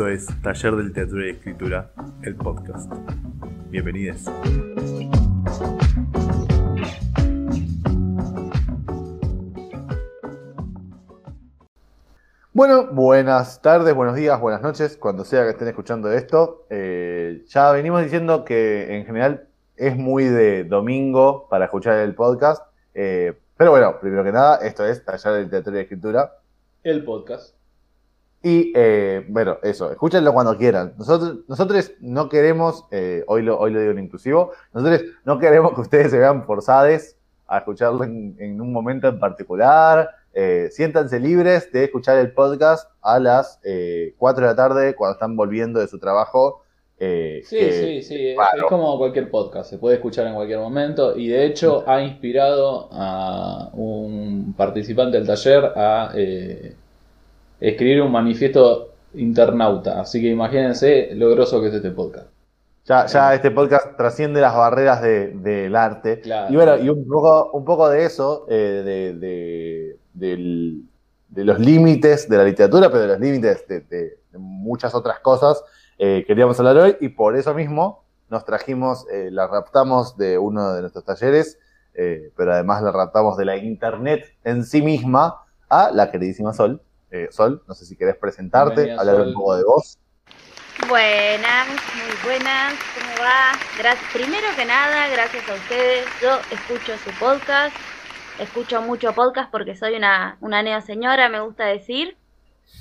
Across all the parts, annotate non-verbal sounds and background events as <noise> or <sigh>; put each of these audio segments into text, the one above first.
Esto es Taller del Teatro y Escritura, el podcast. Bienvenidos. Bueno, buenas tardes, buenos días, buenas noches, cuando sea que estén escuchando esto. Eh, ya venimos diciendo que en general es muy de domingo para escuchar el podcast. eh, pero bueno, primero que nada, esto es Taller del Teatro y Escritura. El podcast. Y eh, bueno, eso, escúchenlo cuando quieran. Nosotros, nosotros no queremos, eh, hoy, lo, hoy lo digo en inclusivo, nosotros no queremos que ustedes se vean forzados a escucharlo en, en un momento en particular. Eh, siéntanse libres de escuchar el podcast a las eh, 4 de la tarde cuando están volviendo de su trabajo. eh, Sí, sí, sí. Es como cualquier podcast. Se puede escuchar en cualquier momento. Y de hecho ha inspirado a un participante del taller a eh, escribir un manifiesto internauta. Así que imagínense lo groso que es este podcast. Ya, ya este podcast trasciende las barreras de- del arte. Claro. Y bueno, y un poco, un poco de eso, eh, de, de- del- de los límites de la literatura, pero de los límites de, muchas otras cosas, eh, queríamos hablar hoy y por eso mismo nos trajimos, eh, la raptamos de uno de nuestros talleres, eh, pero además la raptamos de la internet en sí misma a la queridísima Sol. Eh, Sol, no sé si querés presentarte, Bienvenida, hablar Sol. un poco de vos. Buenas, muy buenas, ¿cómo va? Gracias, primero que nada, gracias a ustedes. Yo escucho su podcast, escucho mucho podcast porque soy una, una neo señora, me gusta decir.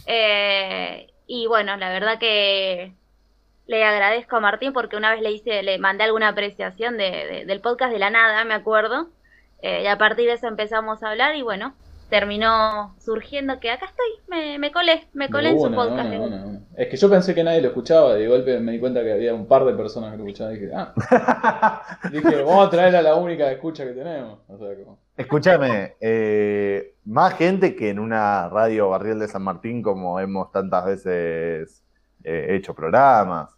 Eh, y bueno, la verdad que le agradezco a Martín porque una vez le hice, le mandé alguna apreciación de, de- del podcast de la nada, me acuerdo. Eh, y a partir de eso empezamos a hablar y bueno, terminó surgiendo que acá estoy, me, me colé, me colé en su podcast. una, una. una. Es que yo pensé que nadie lo escuchaba. De golpe me di cuenta que había un par de personas que lo escuchaban. Y dije, ah. <laughs> Dije, vamos a traer a la única escucha que tenemos. O sea, como. Escúchame, eh, más gente que en una radio barrial de San Martín como hemos tantas veces eh, hecho programas.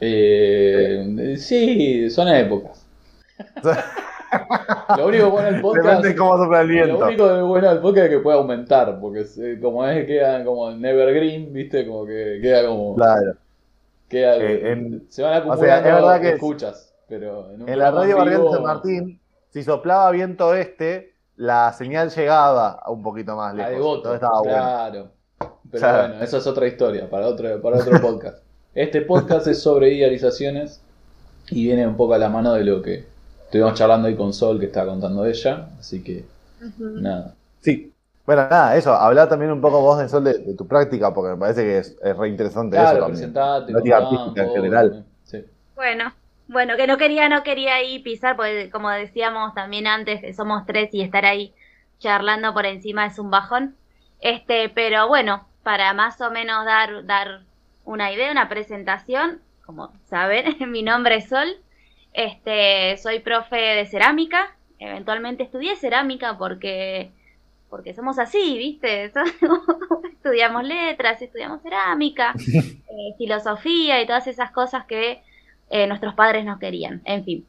Eh, sí, son épocas. <laughs> Lo único bueno del <laughs> podcast. Depende cómo sopla el Lo viento. único de bueno del podcast es que puede aumentar, porque como es queda como en evergreen, viste, como que queda como Claro. queda, Eh, en- se van o sea, acumulando es verdad que escuchas, pero en, la radio vivo- San Martín, si soplaba viento este, la señal llegaba un poquito más a lejos. devoto, Todo estaba bueno. claro. Pero Claro. bueno, eso es otra historia para otro para otro podcast. Este podcast es sobre idealizaciones y viene un poco a la mano de lo que estuvimos charlando hoy con Sol que estaba contando ella, así que nada. Sí. Bueno, nada, eso, habla también un poco vos de Sol de, de tu práctica, porque me parece que es, es re interesante eso Claro, también. presentate, Práctica artística en general. también. Sí. Bueno, bueno, que no quería, no quería ahí pisar, porque como decíamos también antes, que somos tres y estar ahí charlando por encima es un bajón. Este, pero bueno, para más o menos dar, dar una idea, una presentación, como saben, <laughs> mi nombre es Sol, este, soy profe de cerámica, eventualmente estudié cerámica porque, porque somos así, ¿viste? <laughs> estudiamos letras, estudiamos cerámica, <laughs> eh, filosofía y todas esas cosas que eh, nuestros padres no querían, en fin.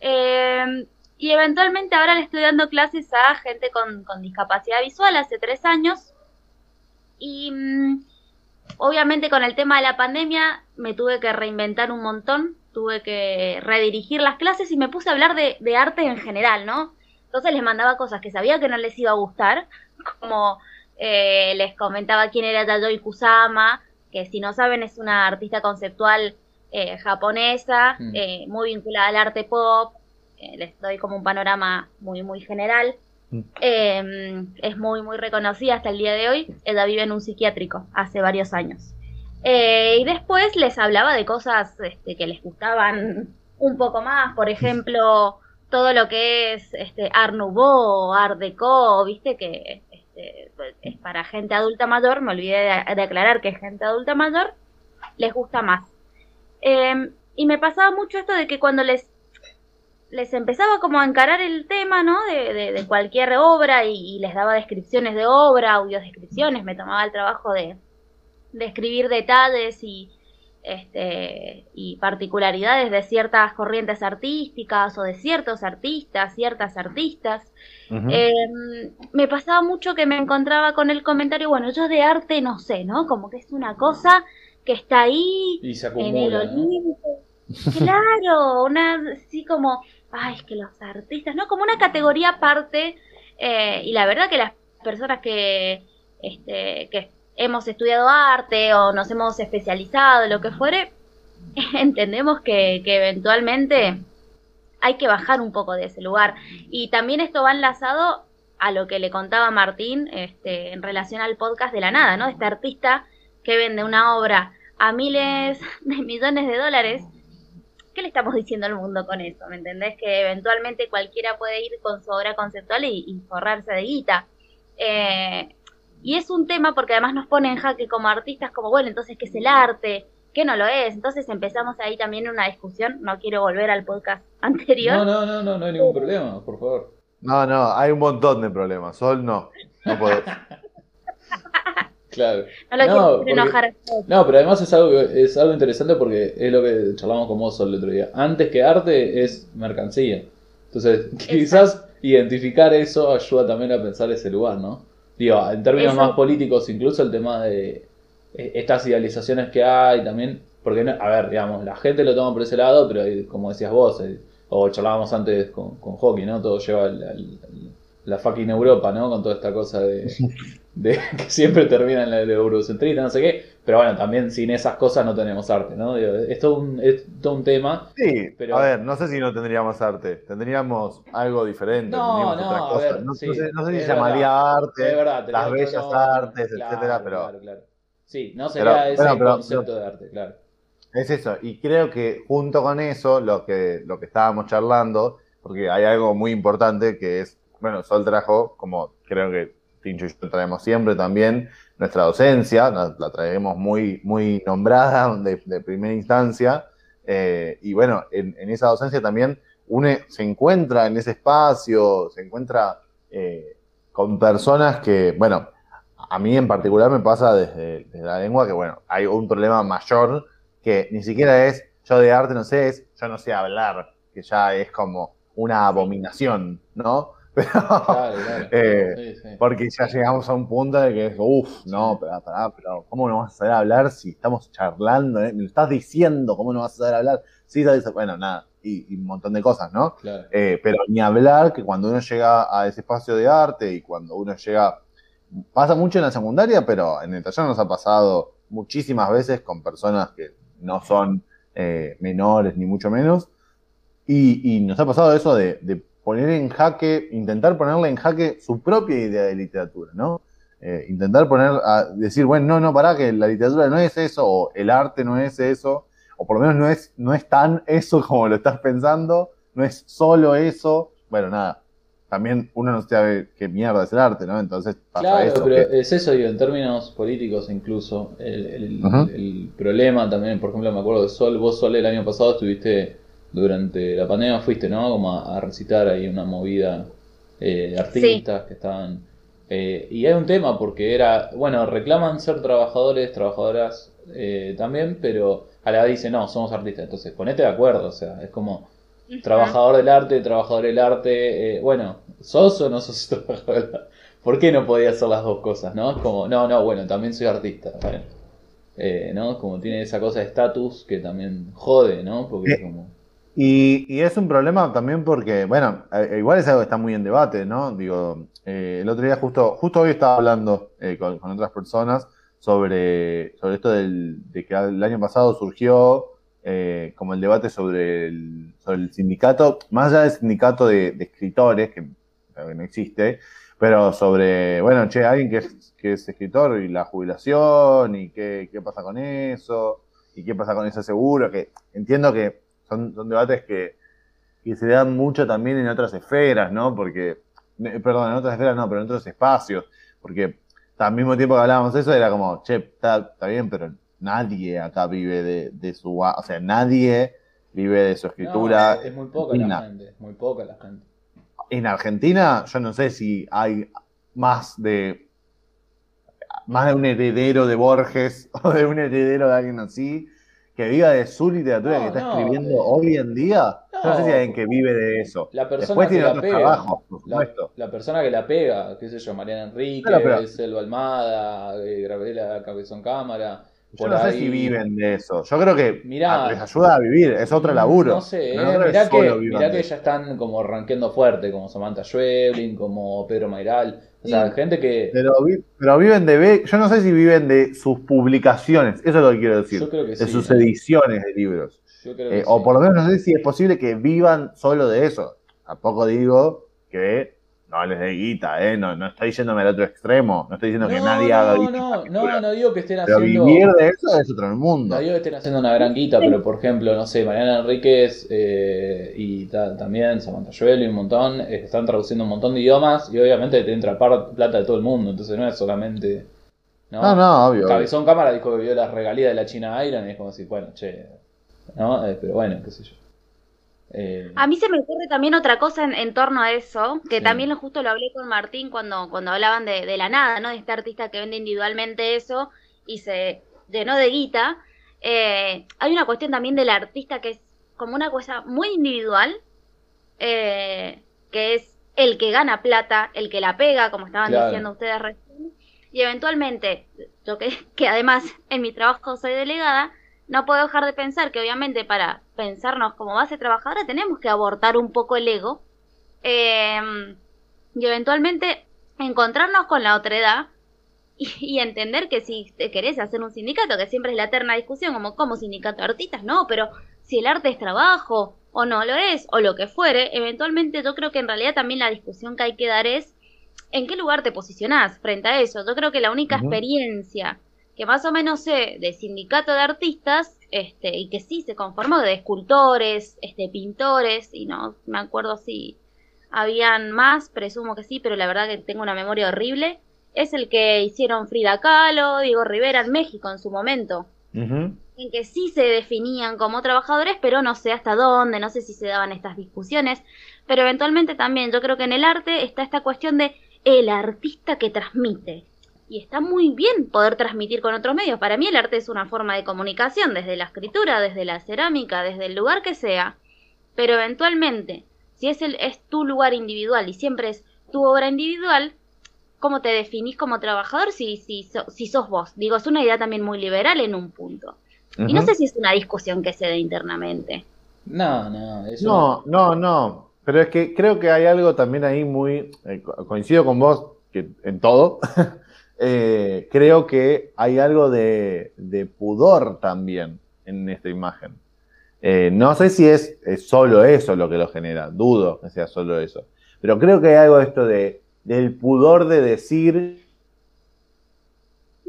Eh, y eventualmente ahora le estoy dando clases a gente con, con discapacidad visual hace tres años. Y mm, obviamente con el tema de la pandemia me tuve que reinventar un montón, tuve que redirigir las clases y me puse a hablar de, de arte en general, ¿no? Entonces les mandaba cosas que sabía que no les iba a gustar, <laughs> como eh, les comentaba quién era Yayoi Kusama, que si no saben es una artista conceptual eh, japonesa, Mm. eh, muy vinculada al arte pop, eh, les doy como un panorama muy, muy general. Mm. Eh, es muy, muy reconocida hasta el día de hoy. Ella vive en un psiquiátrico hace varios años. Eh, y después les hablaba de cosas este, que les gustaban un poco más, por ejemplo, todo lo que es este, Art Nouveau, Art Deco, viste que este, es para gente adulta mayor, me olvidé de, aclarar que es gente adulta mayor, les gusta más. Eh, y me pasaba mucho esto de que cuando les les empezaba como a encarar el tema, ¿no? De, de- de cualquier obra y, y les daba descripciones de obra, audiodescripciones, me tomaba el trabajo de, de escribir detalles y, este, y particularidades de ciertas corrientes artísticas o de ciertos artistas, ciertas artistas. Eh, me pasaba mucho que me encontraba con el comentario, bueno, yo de arte no sé, ¿no? Como que es una cosa que está ahí Y se en el acumula. ¿no? Olimpo. Claro, una así como, ay, es que los artistas, ¿no? Como una categoría aparte. eh, y la verdad que las personas que, este, que hemos estudiado arte o nos hemos especializado, lo que fuere, <laughs> entendemos que, que eventualmente hay que bajar un poco de ese lugar. Y también esto va enlazado a lo que le contaba Martín este, en relación al podcast de la nada, ¿no? Este artista que vende una obra a miles <laughs> de millones de dólares. ¿Qué le estamos diciendo al mundo con eso? ¿Me entendés? Que eventualmente cualquiera puede ir con su obra conceptual y, y forrarse de guita. Eh, y es un tema porque además nos pone en jaque como artistas, como bueno, entonces, ¿qué es el arte? ¿Qué no lo es? Entonces empezamos ahí también una discusión. No quiero volver al podcast <laughs> anterior. No, no, no, no, no hay ningún problema, por favor. No, no, hay un montón de problemas. Sol no. No podés. <laughs> Claro. No lo No, quiero porque- enojar. No, pero además es algo, es algo interesante porque es lo que charlamos con vos Sol, el otro día. Antes que arte es mercancía. Entonces, <laughs> quizás identificar eso ayuda también a pensar ese lugar, ¿no? Digo, en términos Eso. más políticos, incluso el tema de eh, estas idealizaciones que hay también, porque, no- a ver, digamos, la gente lo toma por ese lado, pero como decías vos, eh, o charlábamos antes con, con Hockey, ¿no? Todo lleva al- al- al- la fucking Europa, ¿no? Con toda esta cosa de, <laughs> de <laughs> que siempre termina en la de eurocentrista, no sé qué, pero bueno, también sin esas cosas no tenemos arte, ¿no? Digo, es, todo un, es todo un tema. Sí, Pero- a ver, no sé si no tendríamos arte. Tendríamos algo diferente. No, tendríamos no, otra a cosa. ver, no, sí, no sé, no sé si es llamaría verdad. arte, verdad, las bellas no, artes, claro, etcétera, pero Claro, claro. Sí, no Pero- sería ese bueno, pero- concepto de arte, claro. es eso. Y creo que junto con eso, lo que, lo que estábamos charlando, porque hay algo muy importante que es, bueno, Sol trajo, como creo que Tincho y yo traemos siempre también, nuestra docencia, la, traemos muy, muy nombrada <laughs> de, primera instancia. eh, y bueno, en, esa docencia también uno se encuentra en ese espacio, se encuentra eh, con personas que, bueno, a mí en particular me pasa desde la lengua que, bueno, hay un problema mayor que ni siquiera es yo de arte no sé, es yo no sé hablar, que ya es como una abominación, ¿no? Pero, Claro, <laughs> claro. Eh, Sí, sí. porque ya llegamos a un punto de que es, uff, no, pero, pará, pero ¿cómo no vas a saber hablar si estamos charlando? eh? Me lo estás diciendo, ¿cómo no vas a saber hablar? Sí, bueno, nada, y, y un montón de cosas, ¿no? Claro. Eh, pero ni hablar que cuando uno llega a ese espacio de arte y cuando uno llega, pasa mucho en la secundaria, pero en el taller nos ha pasado muchísimas veces con personas que no son menores ni mucho menos, y, y nos ha pasado eso de, de poner en jaque, intentar ponerle en jaque su propia idea de literatura, ¿no? Eh, intentar poner, a decir, bueno, no, no, pará, que la literatura no es eso, o el arte no es eso, o por lo menos no es, no es tan eso <laughs> como lo estás pensando, no es solo eso. Bueno, nada, también uno no sabe qué mierda es el arte, ¿no? Entonces pasa Claro, eso. pero que- es eso, digo, en términos políticos incluso, el, el- Ujú. el problema también, por ejemplo, me acuerdo de Sol, vos Sol el año pasado estuviste, durante la pandemia fuiste, ¿no? Como a, a recitar ahí una movida eh, de artistas que estaban... eh, y hay un tema porque era, bueno, reclaman ser trabajadores, trabajadoras eh, también, pero a la vez dicen, no, somos artistas, entonces ponete de acuerdo, o sea, es como trabajador del arte, trabajador del arte, eh, bueno, ¿sos o no sos <laughs> trabajador del arte? ¿Por qué no podía hacer las dos cosas, no? Es como, no, no, bueno, también soy artista, bueno. Eh, ¿no? Como tiene esa cosa de estatus que también jode, ¿no? Porque es como... Y, y es un problema también porque, bueno, eh, igual es algo que está muy en debate, ¿no? Digo, eh, el otro día justo, justo hoy estaba hablando eh, con, con otras personas sobre, sobre esto del, de que el año pasado surgió eh, como el debate sobre el, sobre el sindicato, más allá del sindicato de, de escritores, que, que no existe, pero sobre, bueno, che, alguien que es, que es escritor y la jubilación y qué, qué pasa con eso y qué pasa con ese seguro, que entiendo que son, son debates que, que se dan mucho también en otras esferas, ¿no? Porque, eh, perdón, en otras esferas no, pero en otros espacios, porque al mismo tiempo que hablábamos eso era como, che, está, está bien, pero nadie acá vive de, de su, o sea, nadie vive de su escritura. No, es muy poca la gente, es muy poca la gente. En Argentina, yo no sé si hay más de más de un heredero de Borges <laughs> o de un heredero de alguien así que viva de su literatura No, que está no, escribiendo hoy en día. yo no sé si hay alguien que vive de eso. La persona Después que tiene la otros pega, trabajos, por supuesto. la persona que la pega, qué sé yo, Mariana Enrique, Selva Almada, eh, Gabriela Cabezón Cámara, Yo no sé ahí- si viven de eso. Yo creo que Mirá. les ayuda a vivir, es otro laburo. No sé, eh, mirá, que, mirá ya están como rankeando fuerte, como Samantha Schweblin, como Pedro Mairal. O sea, Sí. gente que. Pero, vi- pero viven de... Yo no sé si viven de sus publicaciones, eso es lo que quiero decir. Yo creo que de sí. sus ediciones de libros. Yo creo que Eh, O sí. por lo menos no sé si es posible que vivan solo de eso. Tampoco digo que no les dé guita, ¿eh? No, no estoy yéndome al otro extremo. No estoy diciendo que nadie no, haga no, guita. no, no, no digo que estén Pero haciendo. vivir de eso es otro mundo. No digo que estén haciendo una gran guita, pero por ejemplo, no sé, Mariana Enríquez eh, y ta- también Samantha Joel y un montón, eh, están traduciendo un montón de idiomas y obviamente te entra plata de todo el mundo, entonces no es solamente. No, No, no, obvio. Cabezón Cámara dijo que vio las regalías de la China Iron y es como decir, bueno, che, ¿no? Eh, pero bueno, qué sé yo. Eh, A mí se me ocurre también otra cosa en, en torno a eso, que Sí. también lo- justo lo hablé con Martín cuando, cuando hablaban de, de la nada, ¿no? De este artista que vende individualmente eso y se llenó de guita. Eh, hay una cuestión también del artista que es como una cosa muy individual, eh, que es el que gana plata, el que la pega, como estaban Claro. diciendo ustedes recién, y eventualmente, yo que, que además en mi trabajo soy delegada, no puedo dejar de pensar que obviamente para pensarnos como base trabajadora tenemos que abortar un poco el ego eh, y eventualmente encontrarnos con la otredad y, y entender que si te querés hacer un sindicato, que siempre es la eterna discusión, como como sindicato de artistas, no, pero si el arte es trabajo o no lo es, o lo que fuere, eventualmente yo creo que en realidad también la discusión que hay que dar es en qué lugar te posicionás frente a eso. Yo creo que la única experiencia que más o menos sé de sindicato de artistas, este, y que sí se conformó de escultores, este, pintores, y no me acuerdo si habían más, presumo que sí, pero la verdad que tengo una memoria horrible, es el que hicieron Frida Kahlo, Diego Rivera en México en su momento, en que sí se definían como trabajadores, pero no sé hasta dónde, no sé si se daban estas discusiones, pero eventualmente también yo creo que en el arte está esta cuestión de el artista que transmite. Y está muy bien poder transmitir con otros medios. Para mí el arte es una forma de comunicación, desde la escritura, desde la cerámica, desde el lugar que sea. Pero eventualmente, si es, el, es tu lugar individual y siempre es tu obra individual, ¿cómo te definís como trabajador si, si, so- si sos vos? Digo, es una idea también muy liberal en un punto. Y no sé si es una discusión que se dé internamente. no, no, eso. No, no, no. Pero es que creo que hay algo también ahí muy. eh, co- coincido con vos que en todo. <laughs> Eh, creo que hay algo de, pudor también en esta imagen. Eh, no sé si es, solo eso lo que lo genera, dudo que sea solo eso. Pero creo que hay algo de esto de, del pudor de decir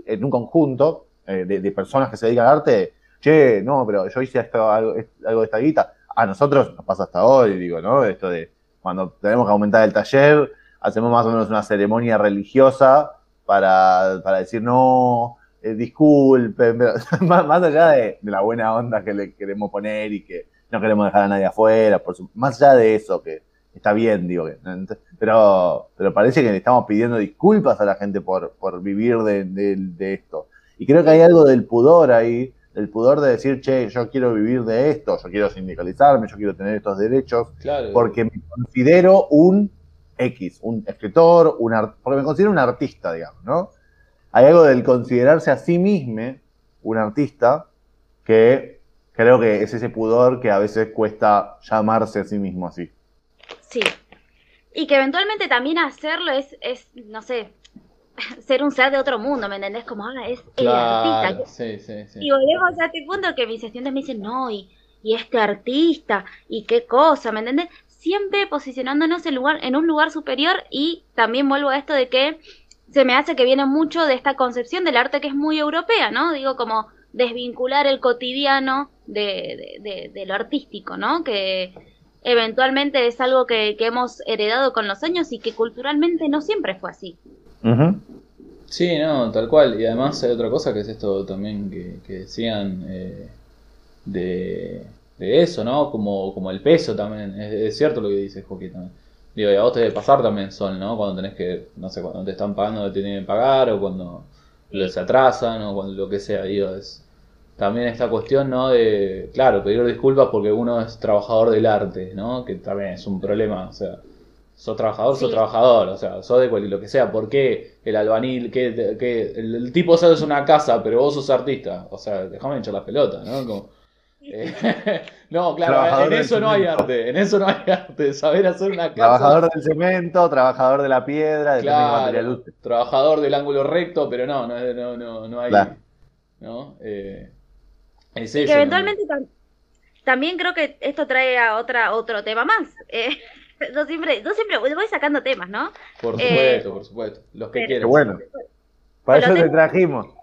en un conjunto eh, de, personas que se dedican al arte, che, no, pero yo hice esto, algo, algo de esta guita. A nosotros nos pasa hasta hoy, digo, ¿no? Esto de cuando tenemos que aumentar el taller, hacemos más o menos una ceremonia religiosa para, para decir, no, eh, disculpen, pero <laughs> más, más allá de, de la buena onda que le queremos poner y que no queremos dejar a nadie afuera, por su- más allá de eso, que está bien, digo, que, pero, pero parece que le estamos pidiendo disculpas a la gente por, por vivir de, de- de esto. Y creo que hay algo del pudor ahí, del pudor de decir, che, yo quiero vivir de esto, yo quiero sindicalizarme, yo quiero tener estos derechos, Claro. porque me considero un X, un escritor, un art- porque me considero un artista, digamos, ¿no? Hay algo del considerarse a sí mismo un artista que creo que es ese pudor que a veces cuesta llamarse a sí mismo así. Sí. Y que eventualmente también hacerlo es, es no sé, <laughs> ser un ser de otro mundo, ¿me entendés? Como, ah, es el Claro, artista. sí, sí, sí. Y volvemos a este punto que mis estudiantes me dicen, no, y, y este artista, y qué cosa, ¿me entendés? Siempre posicionándonos en, lugar, en un lugar superior y también vuelvo a esto de que se me hace que viene mucho de esta concepción del arte que es muy europea, ¿no? Digo, como desvincular el cotidiano de, de, de- de lo artístico, ¿no? Que eventualmente es algo que, que hemos heredado con los años y que culturalmente no siempre fue así. Sí, no, tal cual. Y además hay otra cosa que es esto también que, que decían eh, de, de eso, ¿no? Como, como el peso también. Es, es cierto lo que dice Joaquín también. Digo, y a vos te debe pasar también, Sol, ¿no? Cuando tenés que, no sé, cuando te están pagando lo que te tienen que pagar o cuando les atrasan o cuando lo que sea, digo, es también esta cuestión, ¿no? De, claro, pedir disculpas porque uno es trabajador del arte, ¿no? Que también es un problema, o sea, sos trabajador, sos Sí. trabajador, o sea, sos de cual- lo que sea. ¿Por qué el albanil, que, que el, el tipo sabes una casa, pero vos sos artista? O sea, déjame hinchar las pelotas, ¿no? Como, eh, no, claro, Trabajador en eso no hay arte, en eso no hay arte, saber hacer una casa. Trabajador del cemento, trabajador de la piedra, material Claro, trabajador del ángulo recto, pero no, no, no, no, no hay. Claro. ¿no? Eh, es eso, que ¿no? eventualmente tam- también creo que esto trae a otra, otro tema más. Eh, <laughs> yo siempre, yo siempre voy sacando temas, ¿no? Por eh, supuesto, por supuesto. Los que quieras. bueno. Para eso te trajimos.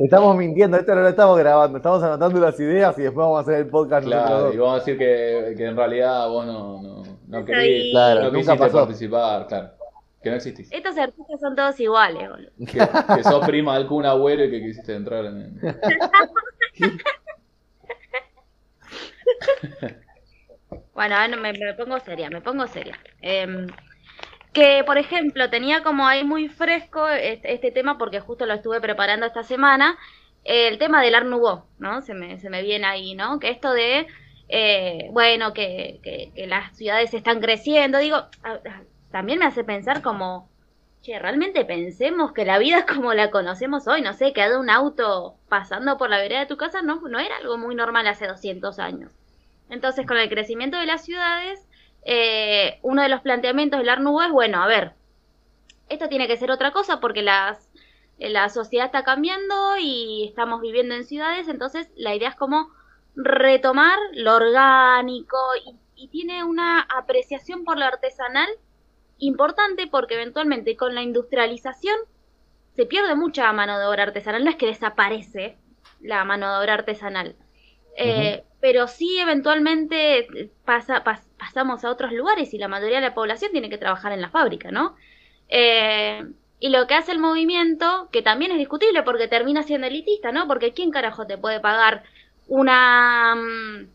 Estamos mintiendo, esto no lo estamos grabando, estamos anotando las ideas y después vamos a hacer el podcast Claro, y vamos a decir que, que en realidad vos no, no, no Claro, no quisiste pasó. participar, claro. Que no existís. Estos artistas son todos iguales, boludo. Que, que sos prima del Kun Agüero y que quisiste entrar en. <laughs> Bueno, me, me pongo seria, me pongo seria. Em, que, por ejemplo, tenía como ahí muy fresco este, este tema porque justo lo estuve preparando esta semana, el tema del Art ¿no? Se me, se me viene ahí, ¿no? Que esto de, eh, bueno, que, que, las ciudades están creciendo, digo, también me hace pensar como, che, realmente pensemos que la vida <laughs> como la conocemos hoy, no sé, que haya un auto pasando por la vereda de tu casa no, no era algo muy normal hace 200 años. Entonces, con el crecimiento de las ciudades, eh, uno de los planteamientos del Nouveau es, bueno, a ver, esto tiene que ser otra cosa porque las, la sociedad está cambiando y estamos viviendo en ciudades, entonces la idea es como retomar lo orgánico y, y tiene una apreciación por lo artesanal importante porque eventualmente con la industrialización se pierde mucha mano de obra artesanal, no es que desaparece la mano de obra artesanal. Eh, Pero sí, eventualmente pasa, pas- pasamos a otros lugares y la mayoría de la población tiene que trabajar en la fábrica, ¿no? Eh, y lo que hace el movimiento, que también es discutible porque termina siendo elitista, ¿no? Porque ¿quién carajo te puede pagar una, mm,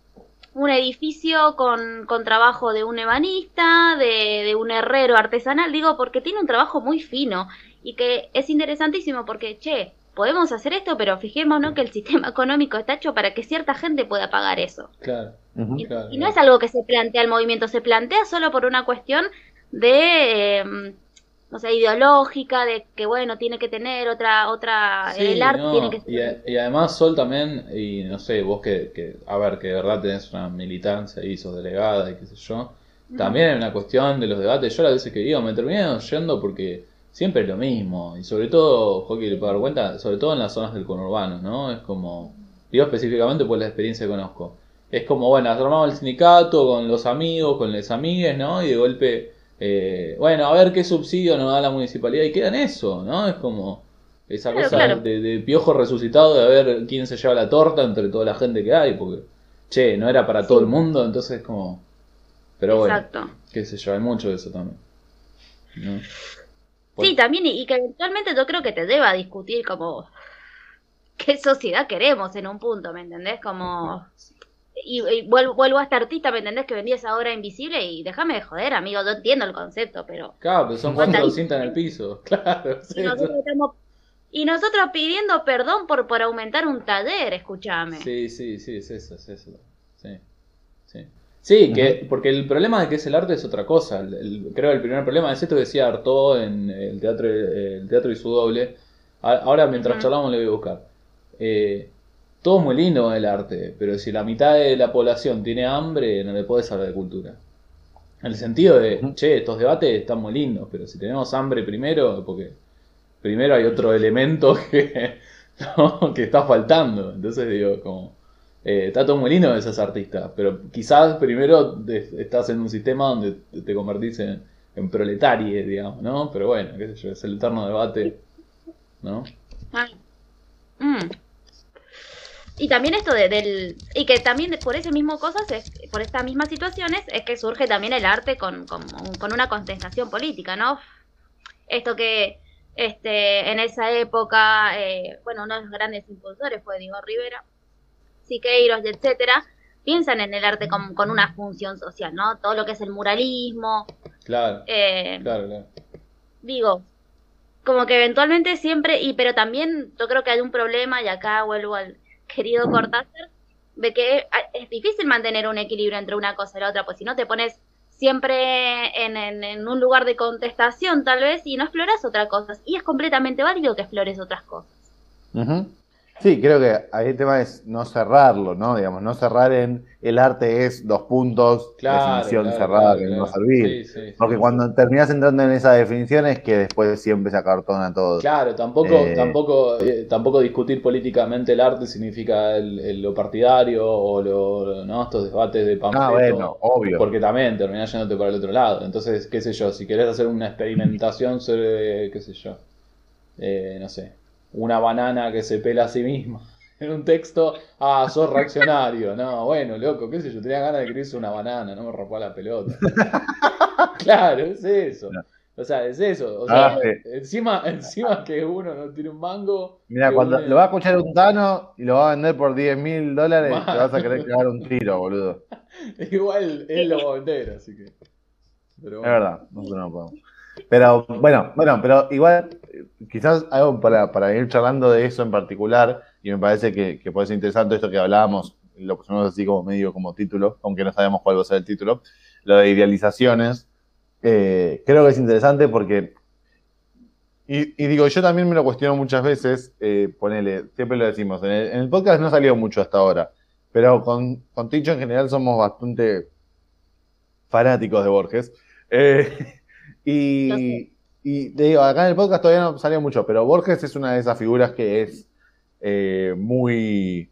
un edificio con, con trabajo de un ebanista, de, de un herrero artesanal? Digo, porque tiene un trabajo muy fino y que es interesantísimo porque, che, podemos hacer esto, pero fijémonos que el sistema <laughs> económico está hecho para que cierta gente pueda pagar eso. Claro. Y, Claro, y no claro. es algo que se plantea el movimiento, se plantea solo por una cuestión de, eh, no sé, ideológica, de que bueno, tiene que tener otra, otra, Sí, el arte no, tiene que y, a- y además Sol también, y no sé, vos que, que, a ver, que de verdad tenés una militancia y sos delegada y qué sé yo, también hay una cuestión de los debates, yo las veces que digo me terminé yendo porque siempre es lo mismo, y sobre todo, Joaquín, para dar cuenta, sobre todo en las zonas del conurbano, ¿no? Es como, digo específicamente por la experiencia que conozco, es como, bueno, armamos el sindicato con los amigos, con las amigues, ¿no? Y de golpe, eh, bueno, a ver qué subsidio nos da la municipalidad, y queda en eso, ¿no? Es como esa Claro, cosa claro. De, de piojo resucitado de ver quién se lleva la torta entre toda la gente que hay, porque, che, no era para todo el mundo, entonces como... Pero bueno, qué sé yo, hay mucho de eso también. ¿no? Sí, también, y, y que eventualmente yo creo que te deba discutir como <laughs> qué sociedad queremos en un punto, ¿me entendés? Como... Y, y vuelvo, vuelvo a este artista, ¿me entendés? Que vendía esa obra invisible y déjame de joder, amigo, yo entiendo el concepto, pero... Claro, pero son cuatro cintas en el piso, <laughs> claro. sí, Y nosotros, estamos- y nosotros pidiendo perdón por, por aumentar un taller, escúchame. Sí, sí, sí, es eso, es eso. Sí, que, porque el problema de que es el arte es otra cosa. El- el- creo que el primer problema es esto que decía Artaud en el teatro, el teatro y su doble. A- Ahora, mientras charlamos, le voy a buscar. Eh, todo es muy lindo el arte, pero si la mitad de la población tiene hambre, no le puedes hablar de cultura. En el sentido de, che, estos debates están muy lindos, pero si tenemos hambre primero, porque primero hay otro elemento <laughs> que, ¿no? que está faltando. Entonces digo, como, eh, está todo muy lindo de esos artistas, pero quizás primero estás en un sistema donde te- convertís en, en proletarie, digamos, ¿no? Pero bueno, qué sé yo, es el eterno debate, ¿no? Ah. Mm. Y también esto de, del... Y que también por ese mismo cosas, por estas mismas situaciones, es que surge también el arte con, con, con una contestación política, ¿no? Esto que este en esa época, eh, bueno, uno de los grandes impulsores fue Diego Rivera, Siqueiros, y etcétera, piensan en el arte con, con una función social, ¿no? Todo lo que es el muralismo, Claro, eh, claro, claro. digo, como que eventualmente siempre, y pero también yo creo que hay un problema, y acá vuelvo al <laughs> querido Cortázar, de que es difícil mantener un equilibrio entre una cosa y la otra, pues si no te pones siempre en, en, en, un lugar de contestación tal vez y no exploras otras cosas. Y es completamente válido que explores otras cosas. Sí, creo que ahí el tema es no cerrarlo, ¿no? Digamos, no cerrar en el arte es dos puntos, definición cerrada que no va a servir. Porque cuando terminas entrando en esa definición es que después siempre se acartona todo. Claro, tampoco, eh, tampoco, eh, tampoco discutir políticamente el arte significa el, lo partidario o lo, ¿no? estos debates de panfleto. Ah, bueno, obvio. Porque también terminás yéndote para el otro lado. Entonces, qué sé yo, si querés hacer una experimentación sobre, qué sé yo, eh, no sé, una banana que se pela a sí misma. <laughs> En un texto, ah, sos reaccionario. No, bueno, loco, qué sé yo, tenía ganas de escribirse una banana, no me rompa la pelota. <laughs> claro, es eso. O sea, es eso. O sea, ah, encima, <laughs> encima que uno no tiene un mango. Mira, cuando lo va a escuchar un Tano y lo va a vender por 10 mil dólares, te vas a querer cagar un tiro, boludo. Igual él lo va a vender, así que. Pero Es verdad, nosotros no podemos. Pero bueno, bueno, pero igual, quizás algo para, para, ir charlando de eso en particular, y me parece que, puede ser interesante esto que hablábamos, lo pusimos así como medio como título, aunque no sabemos cuál va a ser el título, lo de idealizaciones. Eh, creo que es interesante porque, y, digo, yo también me lo cuestiono muchas veces, eh, ponele, siempre lo decimos, en el, podcast no ha salido mucho hasta ahora, pero con, con Ticho en general somos bastante fanáticos de Borges. Eh, <laughs> y, y digo, acá en el podcast todavía no salió mucho, pero Borges es una de esas figuras que es eh, muy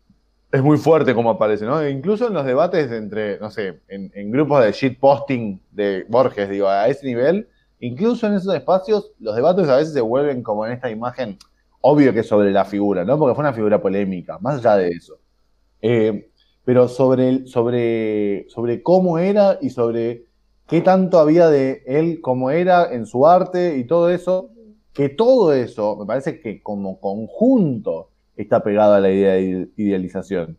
es muy fuerte como aparece, ¿no? incluso en los debates entre, no sé, en, grupos de shitposting de Borges, digo, a ese nivel, incluso en esos espacios, los debates a veces se vuelven como en esta imagen, obvio que sobre la figura, ¿no? Porque fue una figura polémica, más allá de eso. Eh, pero sobre, sobre, sobre cómo era y sobre qué tanto había de él como era en su arte y todo eso, que todo eso me parece que como conjunto está pegado a la idea de idealización.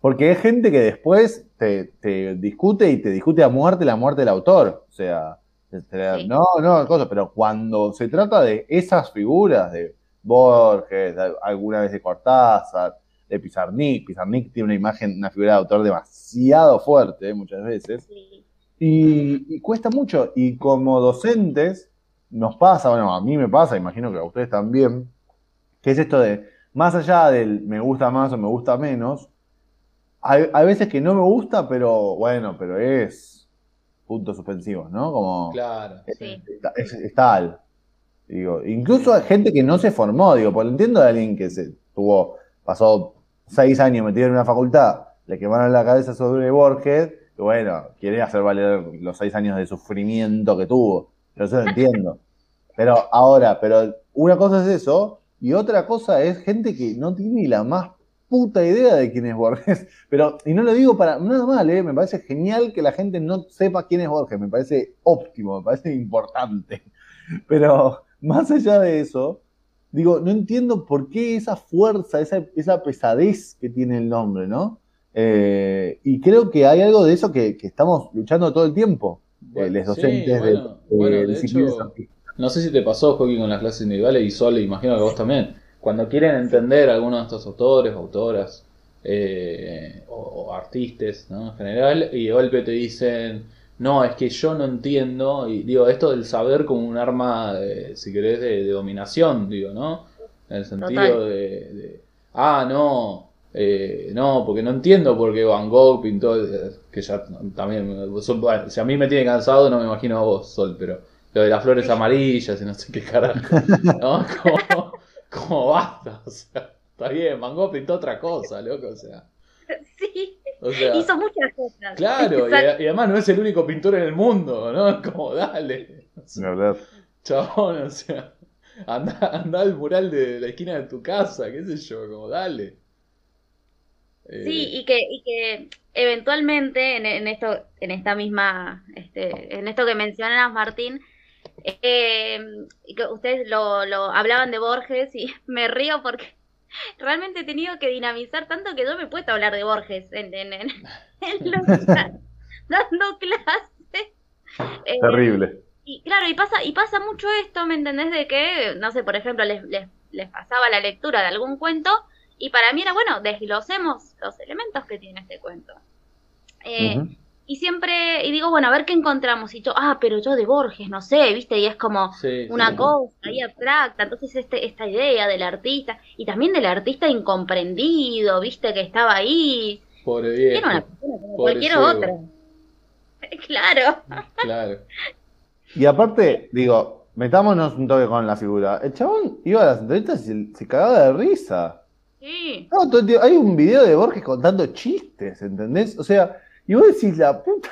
Porque hay gente que después te, discute y te discute a muerte la muerte del autor. O sea, no, no, cosa, pero cuando se trata de esas figuras de Borges, alguna vez de Cortázar, de Pizarnik, Pizarnik tiene una imagen, una figura de autor demasiado fuerte muchas veces. Y, cuesta mucho. Y como docentes nos pasa, bueno, a mí me pasa, imagino que a ustedes también, que es esto de, más allá del me gusta más o me gusta menos, hay, veces que no me gusta, pero bueno, pero es puntos suspensivos, ¿no? Como claro, es, tal. Digo, incluso hay gente que no se formó, digo, por entiendo de alguien que se tuvo, pasó seis años metido en una facultad, le quemaron la cabeza sobre Borges, bueno, quiere hacer valer los seis años de sufrimiento que tuvo. Yo eso entiendo. Pero ahora, pero una cosa es eso, y otra cosa es gente que no tiene la más puta idea de quién es Borges. <laughs> Pero, y no lo digo para nada mal, ¿eh? me parece genial que la gente no sepa quién es Borges, me parece óptimo, me parece importante. <laughs> Pero más allá de eso, digo, no entiendo por qué esa fuerza, esa pesadez que tiene el nombre, ¿no? Eh, y creo que hay algo de eso que, estamos luchando todo el tiempo, eh, los docentes de, No sé si te pasó, Joaquín, con las clases individuales y Sole, imagino que vos también. Cuando quieren entender a algunos de estos autores, autoras eh, o, artistas ¿no? en general, y de golpe te dicen, no, es que yo no entiendo, y digo, esto del saber como un arma, si querés, de, dominación, digo, ¿no? En el sentido de, ah, no, eh, no, porque no entiendo por qué Van Gogh pintó, que ya también, si a mí me tiene cansado, no me imagino a vos, Sol, pero lo de las flores amarillas y no sé qué carajo, ¿no? <laughs> Como, como basta, o sea, está bien, Van Gogh pintó otra cosa, loco, o sea. Sí, hizo muchas cosas. Claro, y, además no es el único pintor en el mundo, ¿no? Como dale. verdad. Chabón, o sea, anda, anda al mural de la esquina de tu casa, qué sé yo, como dale. Sí, eh, y que, y que eventualmente en, esto, en esta misma, este, en esto que mencionas, Martín, eh, que ustedes lo, lo hablaban de Borges y <laughs> me río porque <laughs> realmente he tenido que dinamizar tanto que yo me he puesto a hablar de Borges en, en, en, <laughs> dando clases. Eh, Terrible. y claro, y pasa, y pasa mucho esto, ¿me entendés? De que, no sé, por ejemplo, les, les, les pasaba la lectura de algún cuento y para mí era, bueno, desglosemos los elementos que tiene este cuento. Eh, y siempre, y digo, bueno, a ver qué encontramos. Y yo, ah, pero yo de Borges, no sé, ¿viste? Y es como Sí, una sí. cosa ahí abstracta. Entonces, este, esta idea del artista, y también del artista incomprendido, ¿viste? Que estaba ahí. Pobre Era viejo. una persona como Pobre cualquier ciego. otra. <laughs> Claro. Claro. Y aparte, digo, metámonos un toque con la figura. El chabón iba a las entrevistas y se, se cagaba de risa. Sí. No, hay un video de Borges contando chistes, ¿entendés? O sea, y vos decís la puta.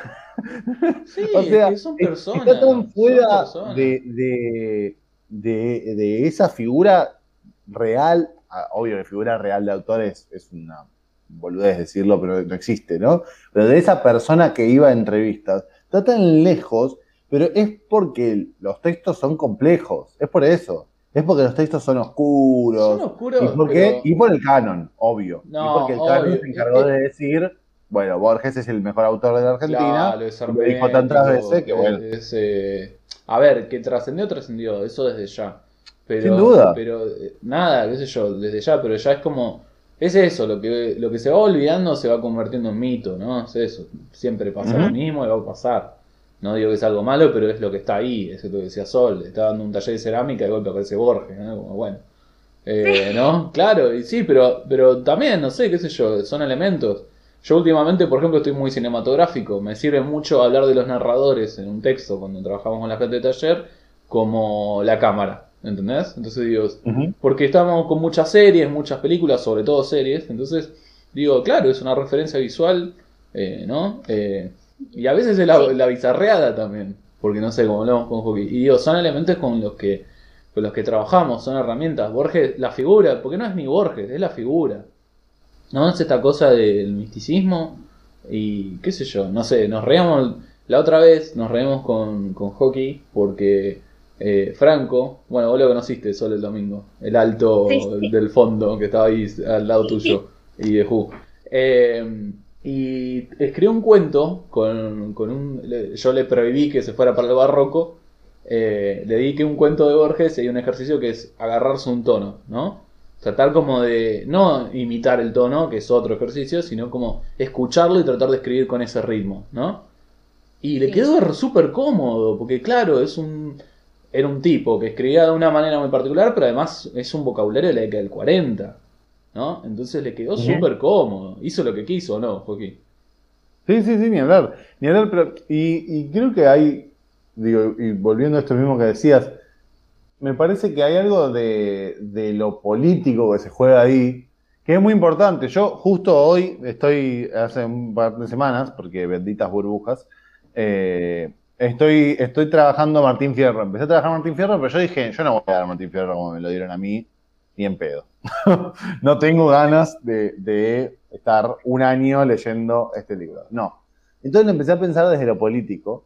Sí, <laughs> o sea, es que son personas. está tan fuera de, de, de, de esa figura real. Obvio que figura real de autor es, es una boludez decirlo, pero no existe, ¿no? Pero de esa persona que iba a entrevistas, está tan lejos, pero es porque los textos son complejos, es por eso. Es porque los textos son oscuros. Son oscuros, ¿Y por qué? pero- Y por el canon, obvio. No, y porque el canon obvio. se encargó de decir, bueno, Borges es el mejor autor de la Argentina. Claro, es lo dijo tantas veces que bueno. es, eh, a ver, que trascendió, trascendió, eso desde ya. Pero, Sin duda. Pero eh, nada, qué sé yo, desde ya, pero ya es como. Es eso, lo que, lo que se va olvidando se va convirtiendo en mito, ¿no? Es eso. Siempre pasa lo Ujú. mismo y va a pasar. No digo que es algo malo, pero es lo que está ahí, es lo que decía Sol. Está dando un taller de cerámica y de golpe aparece Borges, ¿no? Como, bueno. Eh, ¿No? Claro, y sí, pero, pero también, no sé, qué sé yo, son elementos. Yo últimamente, por ejemplo, estoy muy cinematográfico. Me sirve mucho hablar de los narradores en un texto cuando trabajamos con la gente de taller, como la cámara, ¿entendés? Entonces digo, porque estamos con muchas series, muchas películas, sobre todo series, entonces digo, claro, es una referencia visual, eh, ¿no? Eh, y a veces es la, Sí. la bizarreada también, porque no sé, como hablamos con Hockey. Y digo, son elementos con los que con los que trabajamos, son herramientas. Borges, la figura, porque no es ni Borges, es la figura. ¿No? Es esta cosa del misticismo y qué sé yo, no sé, nos reíamos, la otra vez nos reímos con, con Hockey porque eh, Franco, bueno, vos lo conociste solo el domingo, el alto Sí, sí. del fondo que estaba ahí al lado tuyo y de Who. Eh, y escribió un cuento con, con un... Yo le prohibí que se fuera para el barroco. eh, le dediqué un cuento de Borges y hay un ejercicio que es agarrarse un tono, ¿no? Tratar como de no imitar el tono, que es otro ejercicio, sino como escucharlo y tratar de escribir con ese ritmo, ¿no? Y le Sí. quedó súper cómodo, porque claro, es un... Era un tipo que escribía de una manera muy particular, pero además es un vocabulario de la década del 40, ¿no? Entonces le quedó súper cómodo. Hizo lo que quiso, ¿no, Joaquín? Sí, sí, sí, ni hablar. Ni hablar, pero. Y, y creo que hay. Digo, y volviendo a esto mismo que decías, me parece que hay algo de, de lo político que se juega ahí, que es muy importante. Yo justo hoy estoy, hace un par de semanas, porque benditas burbujas, eh, estoy, estoy trabajando Martín Fierro. Empecé a trabajar Martín Fierro, pero yo dije, yo no voy a dar Martín Fierro como me lo dieron a mí, ni en pedo. <laughs> no tengo ganas de, de estar un año leyendo este libro. No. Entonces empecé a pensar desde lo político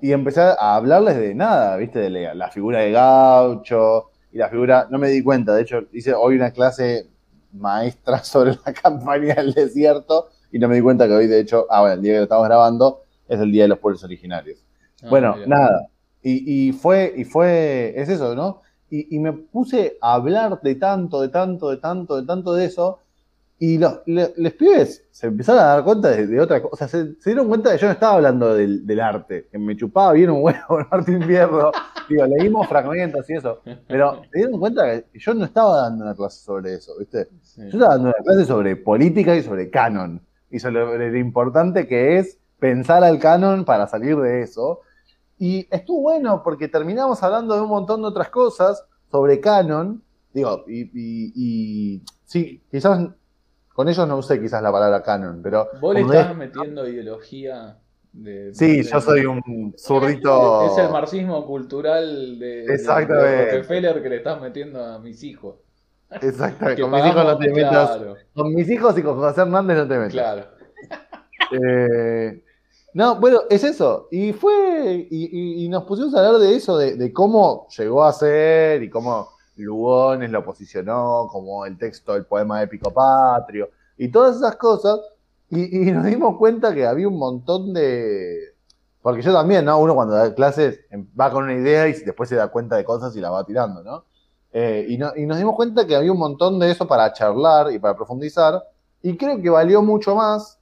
y empecé a hablarles de nada, ¿viste? De la, la figura de Gaucho y la figura, no me di cuenta, de hecho hice hoy una clase maestra <laughs> sobre la campaña del desierto y no me di cuenta que hoy, de hecho, ah, bueno, el día que lo estamos grabando es el Día de los Pueblos Originarios. Ah, Bueno, mira. nada. Y, y fue, y fue, es eso, ¿no? Y, y me puse a hablar de tanto, de tanto, de tanto, de tanto de eso. Y los, le- los pibes se empezaron a dar cuenta de, de otra cosa. O sea, se, se dieron cuenta de que yo no estaba hablando del, del arte, que me chupaba bien un huevo Martín Fierro. <laughs> Digo, leímos fragmentos y eso. Pero se dieron cuenta que yo no estaba dando una clase sobre eso, ¿viste? Sí. Yo estaba dando una clase sobre política y sobre canon. Y sobre lo importante que es pensar al canon para salir de eso. Y estuvo bueno porque terminamos hablando de un montón de otras cosas sobre canon. Digo, y, y- y- sí, quizás con ellos no usé quizás la palabra canon, pero. Vos le estás metiendo ideología de... Sí, de- yo soy un zurdito. Es el marxismo cultural de, Exactamente. de Rockefeller que le estás metiendo a mis hijos. Exactamente. <laughs> Con mis hijos no te metas. Con mis hijos y con José Hernández no te metas. claro. <laughs> Eh, no, bueno, es eso. Y fue, y, nos pusimos a hablar de eso, de, de cómo llegó a ser y cómo Lugones lo posicionó, como el texto del poema épico patrio, y todas esas cosas. Y, y nos dimos cuenta que había un montón de. Porque yo también, ¿no? Uno cuando da clases em, va con una idea y después se da cuenta de cosas y la va tirando, ¿no? Eh, y, no- y nos dimos cuenta que había un montón de eso para charlar y para profundizar. Y creo que valió mucho más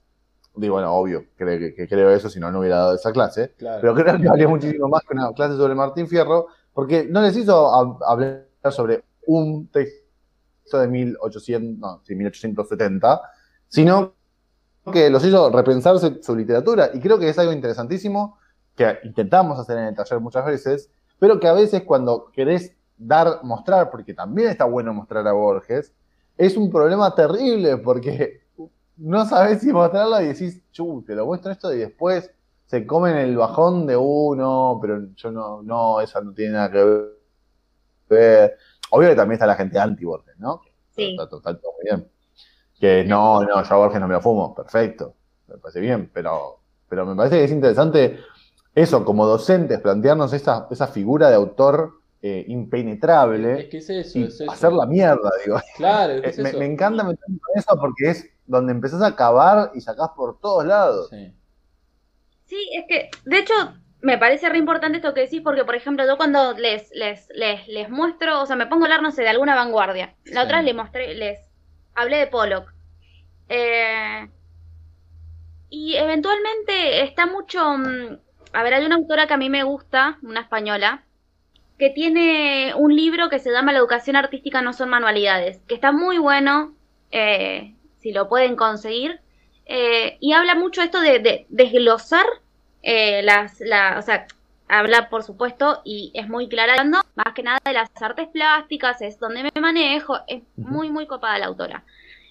Digo, bueno, obvio, creo que, que creo eso, si no, no hubiera dado esa clase. Claro. Pero creo que valía muchísimo más que una clase sobre Martín Fierro, porque no les hizo hab- hablar sobre un texto de 1800, no, sí, 1870, sino que los hizo repensarse su literatura. Y creo que es algo interesantísimo que intentamos hacer en el taller muchas veces, pero que a veces cuando querés dar, mostrar, porque también está bueno mostrar a Borges, es un problema terrible porque no sabes si mostrarlo y decís, chu, te lo muestro esto y después se comen el bajón de uno, pero yo no, no, esa no tiene nada que ver. Obvio que también está la gente anti-Borges, ¿no? Sí. Está, está- está todo muy bien. Que no, no, yo a Borges no me lo fumo, perfecto, me parece bien, pero, pero me parece que es interesante eso, como docentes, plantearnos esa, esa figura de autor eh, Es impenetrable que es eso, es eso. hacer la mierda, digo. Claro, es <laughs> que es Eh, me, eso. me encanta meterme con eso porque es donde empezás a cavar y sacás por todos lados. Sí. Sí, es que, de hecho, me parece re importante esto que decís, porque, por ejemplo, yo cuando les, les, les, les muestro, o sea, me pongo a hablar, no sé, de alguna vanguardia. La Sí. otra les mostré, les hablé de Pollock. Eh, y eventualmente está mucho. mm, A ver, hay una autora que a mí me gusta, una española, que tiene un libro que se llama La educación artística no son manualidades, que está muy bueno, eh, si lo pueden conseguir. Eh, y habla mucho esto de, de desglosar eh, las, la, o sea, habla por supuesto y es muy clara hablando más que nada de las artes plásticas, es donde me manejo, es muy muy copada la autora.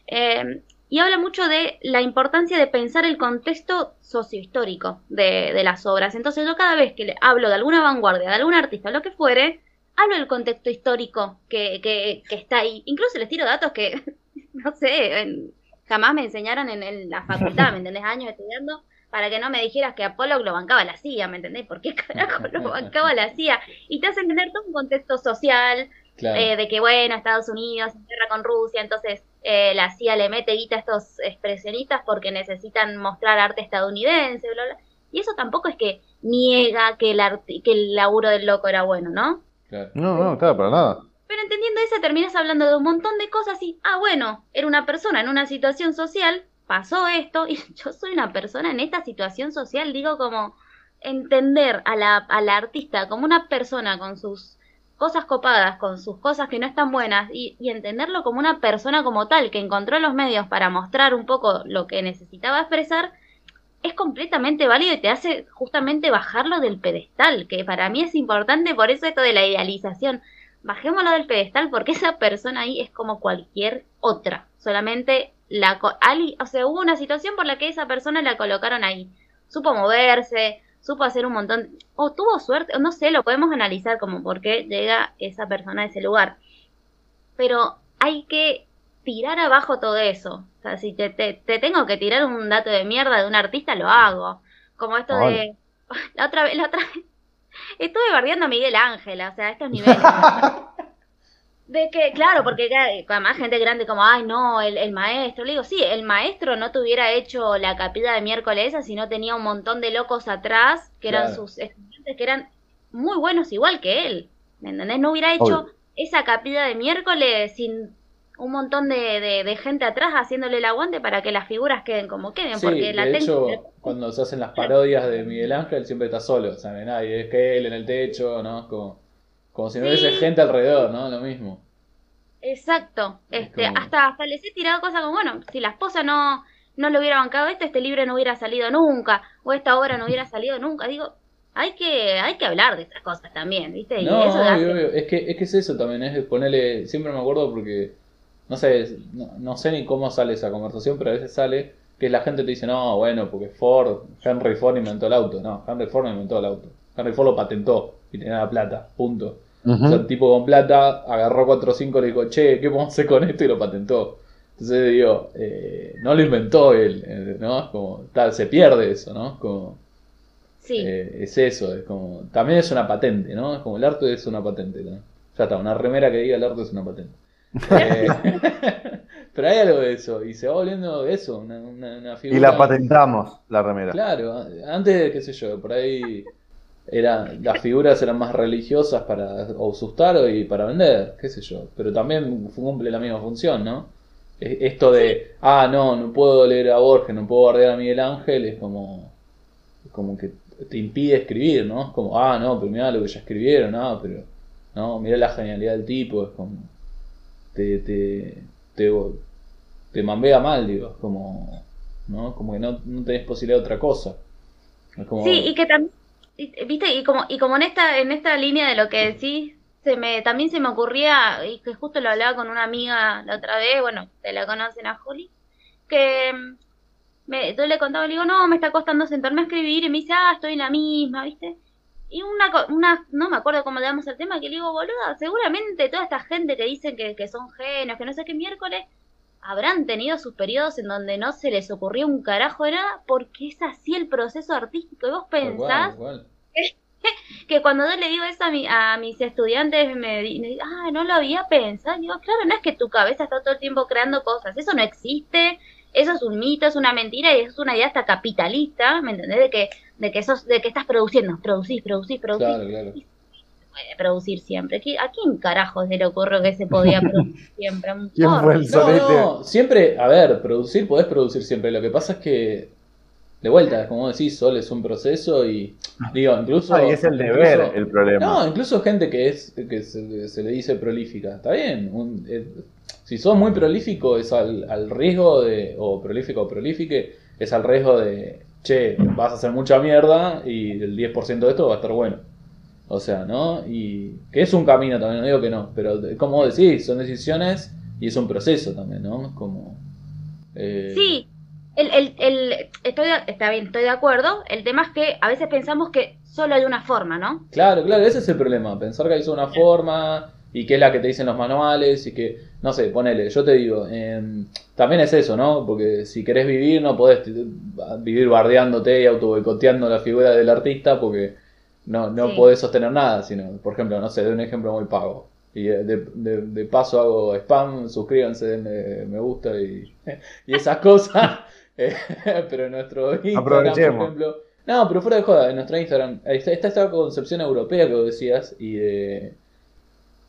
Eh, y habla mucho de la importancia de pensar el contexto sociohistórico de, de las obras. Entonces yo cada vez que le hablo de alguna vanguardia, de algún artista, lo que fuere, hablo del contexto histórico que, que, que está ahí. Incluso les tiro datos que, <laughs> no sé, en- jamás me enseñaron en, en la facultad, ¿me entendés? Años estudiando para que no me dijeras que Apolo lo bancaba la CIA, ¿me entendés? ¿Por qué carajo lo <laughs> bancaba la CIA? Y te hace entender todo un contexto social, Claro. eh, de que, bueno, Estados Unidos en guerra con Rusia, entonces eh, la CIA le mete guita a estos expresionistas porque necesitan mostrar arte estadounidense, bla, bla. Y eso tampoco es que niega que el, arte- que el laburo del loco era bueno, ¿no? claro. No, no, claro, para nada. Entendiendo eso terminas hablando de un montón de cosas y, ah, bueno, era una persona en una situación social, pasó esto <laughs> y yo soy una persona en esta situación social, digo como entender a la, a la artista como una persona con sus cosas copadas, con sus cosas que no están buenas y, y entenderlo como una persona como tal que encontró los medios para mostrar un poco lo que necesitaba expresar, es completamente válido y te hace justamente bajarlo del pedestal, que para mí es importante, por eso esto de la idealización bajémoslo del pedestal porque esa persona ahí es como cualquier otra. Solamente la ali- o sea, hubo una situación por la que esa persona la colocaron ahí. Supo moverse, supo hacer un montón, o tuvo suerte, o no sé, lo podemos analizar como por qué llega esa persona a ese lugar. Pero hay que tirar abajo todo eso. O sea, si te, te, te tengo que tirar un dato de mierda de un artista, lo hago. Como esto de... <laughs> La otra vez, la otra vez, estuve bardeando a Miguel Ángel, o sea, a estos niveles. <laughs> De que, claro, porque además gente grande como, ay, no, el, el maestro. Le digo, sí, el maestro no te hubiera hecho la capilla de miércoles esa si no tenía un montón de locos atrás, que eran Claro. sus estudiantes, que eran muy buenos igual que él. ¿Me entendés? No hubiera hecho Obvio. esa capilla de miércoles sin un montón de, de, de gente atrás haciéndole el aguante para que las figuras queden como queden. Sí, porque la de hecho, cuando se hacen las parodias de Miguel Ángel, siempre está solo, o sea, no hay nadie, es que él en el techo, ¿no? Como, como si no hubiese Sí. gente alrededor, ¿no? Lo mismo. Exacto. Es Este, como- hasta, hasta les he tirado cosas como, bueno, si la esposa no, no lo hubiera bancado esto, este libro no hubiera salido nunca, o esta obra no hubiera salido nunca. Digo, hay que, hay que hablar de esas cosas también, ¿viste? Y No, eso obvio. Es que, es que es eso también, es ponerle, siempre me acuerdo porque, no sé, no, no sé ni cómo sale esa conversación, pero a veces sale que la gente te dice, no, bueno, porque Ford, Henry Ford inventó el auto. No, Henry Ford no inventó el auto. Henry Ford lo patentó y tenía la plata, punto. Ujú. O sea, el tipo con plata agarró 4 o 5 y le dijo, che, ¿qué podemos hacer con esto? Y lo patentó. Entonces digo, eh, no lo inventó él, eh, ¿no? Es como, tal, se pierde eso, ¿no? Como, Sí, eh, es eso, es como, también es una patente, ¿no? Es como el arte es una patente, ¿no? Ya está, una remera que diga el arte es una patente. Eh, pero hay algo de eso, y se va volviendo eso, una, una, una figura. Y la patentamos, la remera. Claro, antes, qué sé yo, por ahí era, las figuras eran más religiosas para asustar y para vender, qué sé yo, pero también cumple la misma función, ¿no? esto de, ah, no, no puedo leer a Borges, no puedo guardar a Miguel Ángel, es como, como que te impide escribir, ¿no? Es como, ah, no, pero mira lo que ya escribieron, ah, pero, no, mira la genialidad del tipo, es como, te, te, te, te mambea mal, digo, es como, ¿no? Como que no, no tenés posibilidad de otra cosa. Sí, y que también, viste, y como, y como en esta, en esta línea de lo que decís, se me, también se me ocurría, y que justo lo hablaba con una amiga la otra vez, bueno, te la conocen a Juli, que mm, me, yo le contaba, le digo, no, me está costando sentarme a escribir, y me dice, ah, estoy en la misma, ¿viste? Y una, una, no me acuerdo cómo le damos el tema, que le digo, boluda, seguramente toda esta gente que dicen que, que son genios, que no sé qué miércoles, habrán tenido sus periodos en donde no se les ocurrió un carajo de nada, porque es así el proceso artístico. Y vos pensás cual. <laughs> que cuando yo le digo eso a, mi- a mis estudiantes, me, me dicen, ah, no lo había pensado. Y digo, claro, no es que tu cabeza está todo el tiempo creando cosas, eso no existe, eso es un mito, es una mentira y es una idea hasta capitalista, ¿me entendés? De que, de que, sos, de que estás produciendo, producís, producís, producís. Claro, claro. puede producir siempre. ¿Qui- ¿A quién carajo se le ocurrió que se podía <laughs> producir siempre? Un ¿Quién forro. fue el No, no, siempre, a ver, producir, podés producir siempre. Lo que pasa es que, de vuelta, como decís, Sol es un proceso y, digo, incluso. Ah, y es el deber incluso- el problema. No, incluso gente que es que se, se le dice prolífica. Está bien. un- eh, si sos muy prolífico, es al, al riesgo de. O prolífico o prolífique, es al riesgo de. Che, vas a hacer mucha mierda y el 10% de esto va a estar bueno. O sea, ¿no? Y que es un camino también, no digo que no, pero como decís, son decisiones y es un proceso también, ¿no? Es como... eh, Sí, el, el, el, estoy está bien, estoy de acuerdo. El tema es que a veces pensamos que solo hay una forma, ¿no? Claro, claro, ese es el problema, pensar que hay una forma y que es la que te dicen los manuales y que, no sé, ponele, yo te digo, em, también es eso, ¿no? Porque si querés vivir no podés vivir bardeándote y auto boicoteando la figura del artista porque no, no Sí. podés sostener nada, sino, por ejemplo, no sé, de un ejemplo muy pago. Y eh, de, de- de paso hago spam, suscríbanse, denle me gusta y, <laughs> y esas cosas. <laughs> Eh, pero en nuestro Instagram, por ejemplo. No, pero fuera de joda, en nuestro Instagram está, está esta concepción europea que vos decías y de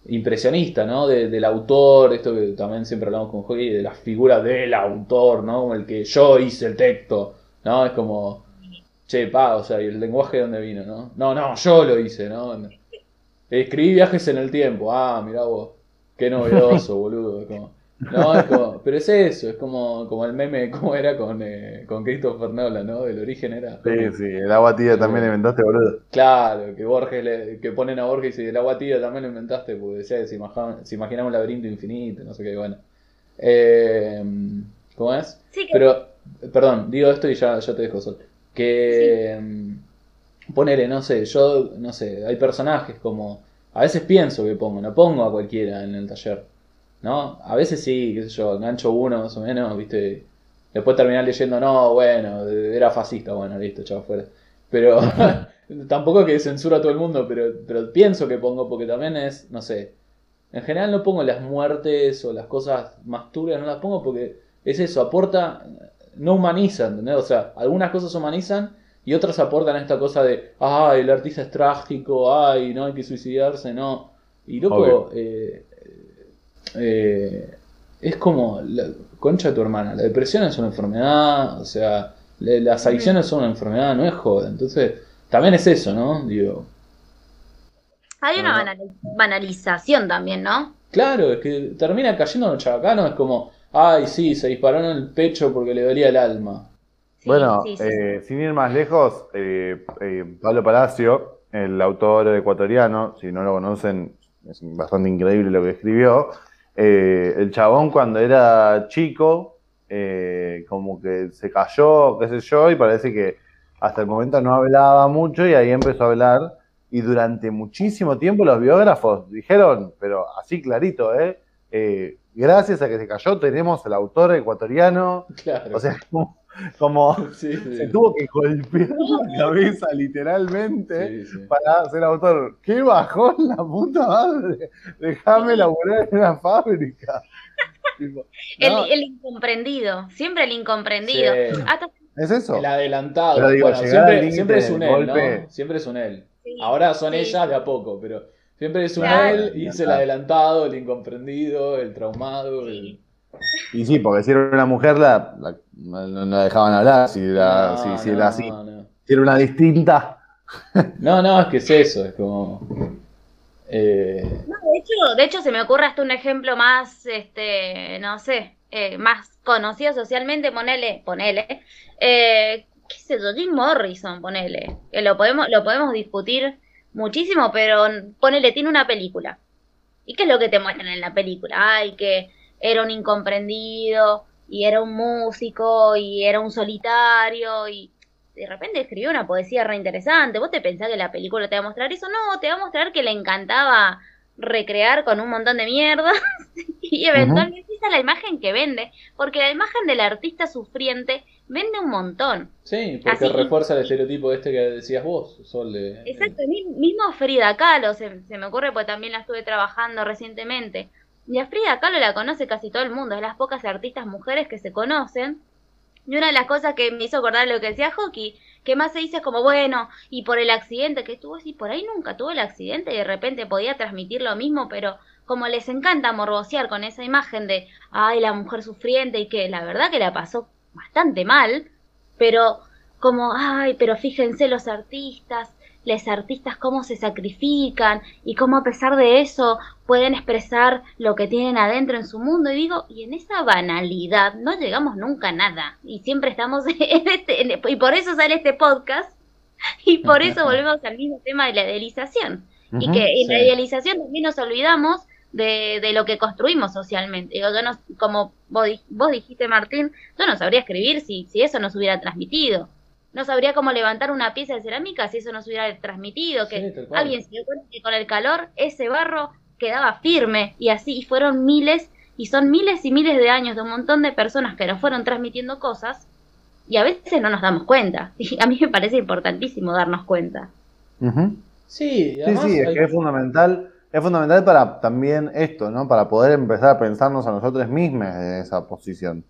impresionista, ¿no? De- del autor, esto que también siempre hablamos con Joey, de la figura del autor, ¿no? Como el que yo hice el texto, ¿no? Es como, che, pa, o sea, ¿y el lenguaje de dónde vino, no? No, no, yo lo hice, ¿no? Escribí viajes en el tiempo, ah, mirá vos, qué novedoso, <laughs> boludo, es como... No, es como, pero es eso, es como, como el meme, ¿cómo era con, eh, con Christopher Nolan, ¿no? El origen era... Sí, sí, el agua tibia también inventaste, boludo. Claro, que Borges le- que ponen a Borges y dice, el agua tibia también lo inventaste, porque decía que se imaginaba, se imaginaba un laberinto infinito, no sé qué, bueno. Eh, ¿Cómo es? Sí, que Pero, perdón, digo esto y ya, ya te dejo sol. Que mm, ponele, no sé, yo, no sé, hay personajes como, a veces pienso que pongo, no pongo a cualquiera en el taller, ¿no? A veces sí, qué sé yo, engancho uno más o menos, viste, después terminar leyendo, no, bueno, era fascista, bueno, listo, chao, fuera. Pero <laughs> <laughs> tampoco que censura a todo el mundo, pero, pero pienso que pongo porque también es, no sé, en general no pongo las muertes o las cosas más turbias, no las pongo porque es eso, aporta, no humaniza, ¿entendés? O sea, algunas cosas humanizan y otras aportan esta cosa de, ay, el artista es trágico, ay, no hay que suicidarse, no. Y loco, eh, eh, es como, la concha de tu hermana, la depresión es una enfermedad, o sea, le- las adicciones son una enfermedad, no es joda. Entonces, también es eso, ¿no? Digo, hay una banali- banalización también, ¿no? Claro, es que termina cayendo en lo chabacano, es como, ay, sí, se disparó en el pecho porque le dolía el alma. Sí, Bueno, sí, sí. eh, sin ir más lejos, eh, eh, Pablo Palacio, el autor ecuatoriano, si no lo conocen, es bastante increíble lo que escribió. Eh, el chabón cuando era chico, eh, como que se cayó, qué sé yo, y parece que hasta el momento no hablaba mucho y ahí empezó a hablar. Y durante muchísimo tiempo los biógrafos dijeron, pero así clarito, ¿eh? Eh, gracias a que se cayó tenemos el autor ecuatoriano. Claro. O sea, como, <laughs> como sí, sí, se tuvo que golpear la cabeza literalmente sí, sí. para ser autor. ¡Qué bajón la puta madre! Déjame laburar en una fábrica. <laughs> Tipo, El, no, el incomprendido, siempre el incomprendido. Hasta es eso. El adelantado. Pero digo, bueno, siempre, es un él, golpe. ¿no? Siempre es un él. sí, Ahora son sí. ellas de a poco, pero siempre es un Claro. él y es el adelantado, el incomprendido, el traumado. el- Y sí, porque si era una mujer, la, la- no, la dejaban hablar. Si era, No, si, si no, era así. no. Si era una distinta. No, no, es que es eso, es como. eh, No, de hecho, de hecho se me ocurre hasta un ejemplo más, este, no sé, eh, más conocido socialmente, ponele, ponele, eh, qué sé yo, Jim Morrison, ponele, que lo podemos, lo podemos discutir muchísimo, pero ponele, tiene una película. ¿Y qué es lo que te muestran en la película? Ay, que era un incomprendido, y era un músico, y era un solitario, y de repente escribió una poesía re interesante. ¿Vos te pensás que la película te va a mostrar eso? No, te va a mostrar que le encantaba recrear con un montón de mierda <laughs> y eventualmente esa es la imagen que vende, porque la imagen del artista sufriente vende un montón. sí, porque Así- refuerza el estereotipo este que decías vos, Sol. De, Exacto, mi- mismo Frida Kahlo, se, se me ocurre porque también la estuve trabajando recientemente. Y a Frida Kahlo la conoce casi todo el mundo, es las pocas artistas mujeres que se conocen. Y una de las cosas que me hizo acordar lo que decía Hockey, que más se dice es como, bueno, y por el accidente que tuvo, y por ahí nunca tuvo el accidente y de repente podía transmitir lo mismo, pero como les encanta morbosear con esa imagen de, ay, la mujer sufriente y que la verdad que la pasó bastante mal, pero como, ay, pero fíjense los artistas, los artistas cómo se sacrifican y cómo a pesar de eso pueden expresar lo que tienen adentro en su mundo. Y digo, y en esa banalidad no llegamos nunca a nada. Y siempre estamos <laughs> en este, en- y por eso sale este podcast. Y por eso volvemos al mismo tema de la idealización. Y que en la idealización también nos olvidamos de, de lo que construimos socialmente. Digo, yo no, como vos, vos dijiste, Martín, yo no sabría escribir si, si eso nos hubiera transmitido. No sabría cómo levantar una pieza de cerámica si eso nos hubiera transmitido. Que Sí, alguien se dio cuenta que con el calor ese barro quedaba firme y así, y fueron miles, y son miles y miles de años de un montón de personas que nos fueron transmitiendo cosas y a veces no nos damos cuenta. <laughs> Y a mí me parece importantísimo darnos cuenta. Sí, Sí, además sí, es hay- que es fundamental, es fundamental para también esto, ¿no? Para poder empezar a pensarnos a nosotros mismos en esa posición.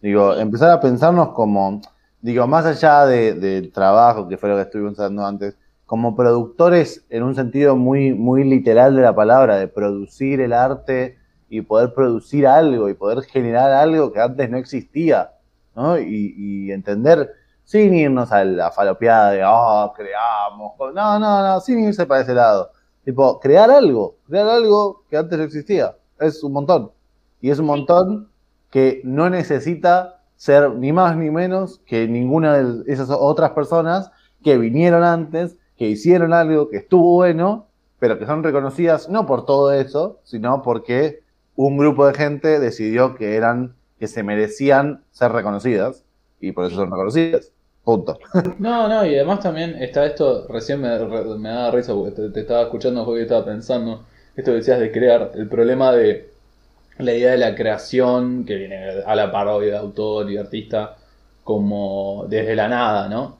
Digo, empezar a pensarnos como, digo, más allá de- del trabajo, que fue lo que estuvimos hablando antes, como productores en un sentido muy, muy literal de la palabra, de producir el arte y poder producir algo y poder generar algo que antes no existía, ¿no? Y, y entender, sin irnos a la falopeada de, oh, creamos, no, no, no, sin irse para ese lado. Tipo, crear algo, crear algo que antes no existía. Es un montón. Y es un montón que no necesita ser ni más ni menos que ninguna de esas otras personas que vinieron antes, que hicieron algo que estuvo bueno, pero que son reconocidas no por todo eso, sino porque un grupo de gente decidió que eran, que se merecían ser reconocidas y por eso son reconocidas. Punto. <laughs> No, no, y además también está esto, recién me, me daba risa porque te, te estaba escuchando porque estaba pensando, esto que decías de crear, el problema de la idea de la creación que viene a la parodia de autor y artista como desde la nada, ¿no?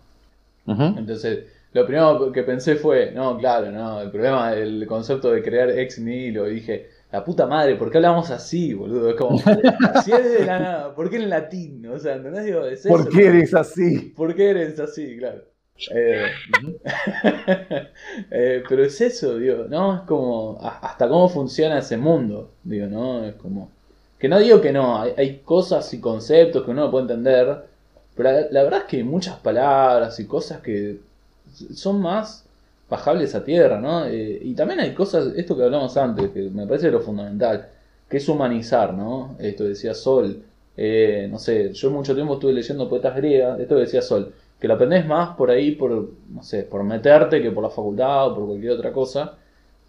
Entonces, lo primero que pensé fue, no, claro, no, el problema del concepto de crear ex nihilo, y dije, la puta madre, ¿por qué hablamos así, boludo? Es como, <laughs> si es de la nada, ¿por qué en latín? O sea, ¿entendés? Digo, es ¿Por eso, qué eres así? ¿Por qué eres así? Claro. Eh, <laughs> eh, pero es eso, digo, ¿no? Es como, hasta cómo funciona ese mundo, digo, ¿no? Es como, que no digo que no, hay, hay cosas y conceptos que uno no puede entender, pero la, verdad es que hay muchas palabras y cosas que son más bajables a tierra, ¿no? Eh, y también hay cosas, esto que hablamos antes, que me parece lo fundamental, que es humanizar, ¿no? Esto decía Sol, no sé, yo mucho tiempo estuve leyendo poetas griegas, esto decía Sol, que lo aprendés más por ahí, por, no sé, por meterte que por la facultad o por cualquier otra cosa.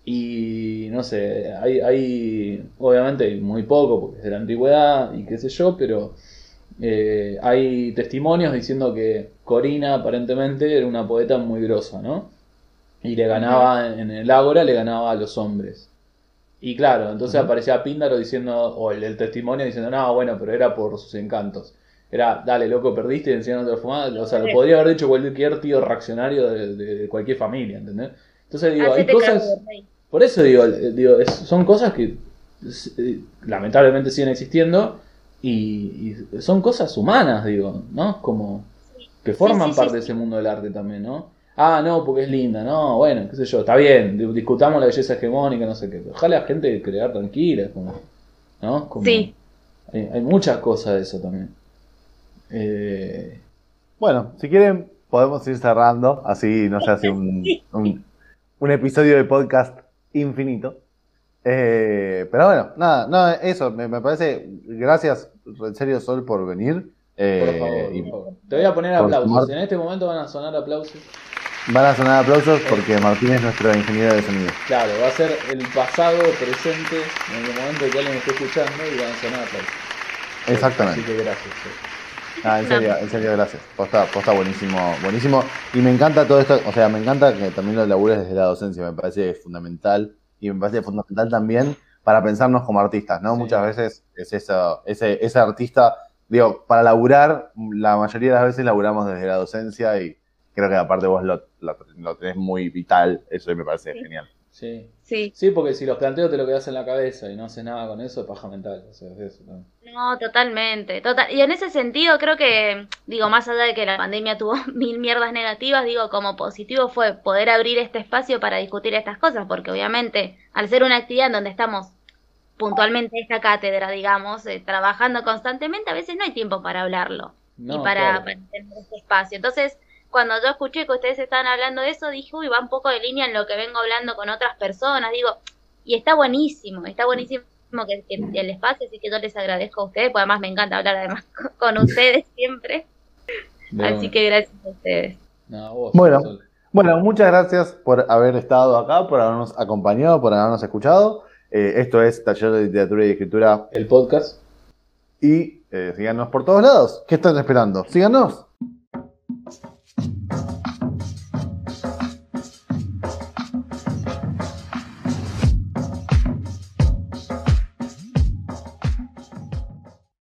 Y no sé, hay, hay obviamente hay muy poco porque es de la antigüedad y qué sé yo, pero eh, hay testimonios diciendo que Corina aparentemente era una poeta muy grosa, ¿no? Y le ganaba en el ágora, le ganaba a los hombres. Y claro, entonces aparecía Píndaro diciendo, o el, el testimonio diciendo, no, bueno, pero era por sus encantos. Era, dale, loco, perdiste y encima no te lo fumabas. O sea, lo podría haber dicho cualquier tío reaccionario de, de cualquier familia, ¿entendés? Entonces digo, hay Hacete cosas... Por eso digo, eh, digo es- son cosas que eh, lamentablemente siguen existiendo y, y son cosas humanas, digo, ¿no? Como que forman sí, sí, parte de ese mundo del arte también, ¿no? Ah, no, porque es linda, no, bueno, qué sé yo, está bien, di- discutamos la belleza hegemónica, no sé qué. pero Ojalá la gente crear tranquila, como, ¿no? Como, Sí. Hay, hay muchas cosas de eso también. Eh, Bueno, si quieren, podemos ir cerrando, así no se hace un, un, un episodio de podcast infinito. Eh, pero bueno, nada, nada, eso, me, me parece, gracias en serio Sol por venir. Eh, por favor, y por favor. Te voy a poner aplausos. En este momento van a sonar aplausos. van a sonar aplausos porque Martín es nuestro ingeniero de sonido. Claro, va a ser el pasado presente en el momento que alguien esté escuchando y van a sonar aplausos. Exactamente. Así que gracias. Ah, en serio, en serio, gracias. Posta, posta buenísimo, buenísimo. Y me encanta todo esto, o sea, me encanta que también lo labures desde la docencia, me parece fundamental. Y me parece fundamental también para pensarnos como artistas, ¿no? Sí. Muchas veces es eso, ese, ese artista, digo, para laburar, la mayoría de las veces laburamos desde la docencia y creo que aparte vos lo, lo, lo tenés muy vital, eso me parece Sí. genial. Sí. Sí, Sí, porque si los planteos te lo quedas en la cabeza y no haces nada con eso, es paja mental. O sea, es eso también. no, totalmente. Total. Y en ese sentido creo que, digo, más allá de que la pandemia tuvo <laughs> mil mierdas negativas, digo, como positivo fue poder abrir este espacio para discutir estas cosas, porque obviamente al ser una actividad en donde estamos puntualmente esta cátedra, digamos, eh, trabajando constantemente, a veces no hay tiempo para hablarlo. y No, para, claro. para tener este espacio. Entonces, cuando yo escuché que ustedes estaban hablando de eso, dije, uy, va un poco de línea en lo que vengo hablando con otras personas, digo, y está buenísimo, está buenísimo que, que el espacio, así que yo les agradezco a ustedes, porque además me encanta hablar además <laughs> con ustedes siempre, así que gracias a ustedes. No, a vos, Bueno. Sol. Bueno, muchas gracias por haber estado acá, por habernos acompañado, por habernos escuchado. Eh, esto es Taller de Literatura y Escritura El podcast. y eh, síganos por todos lados. ¿Qué están esperando? Síganos.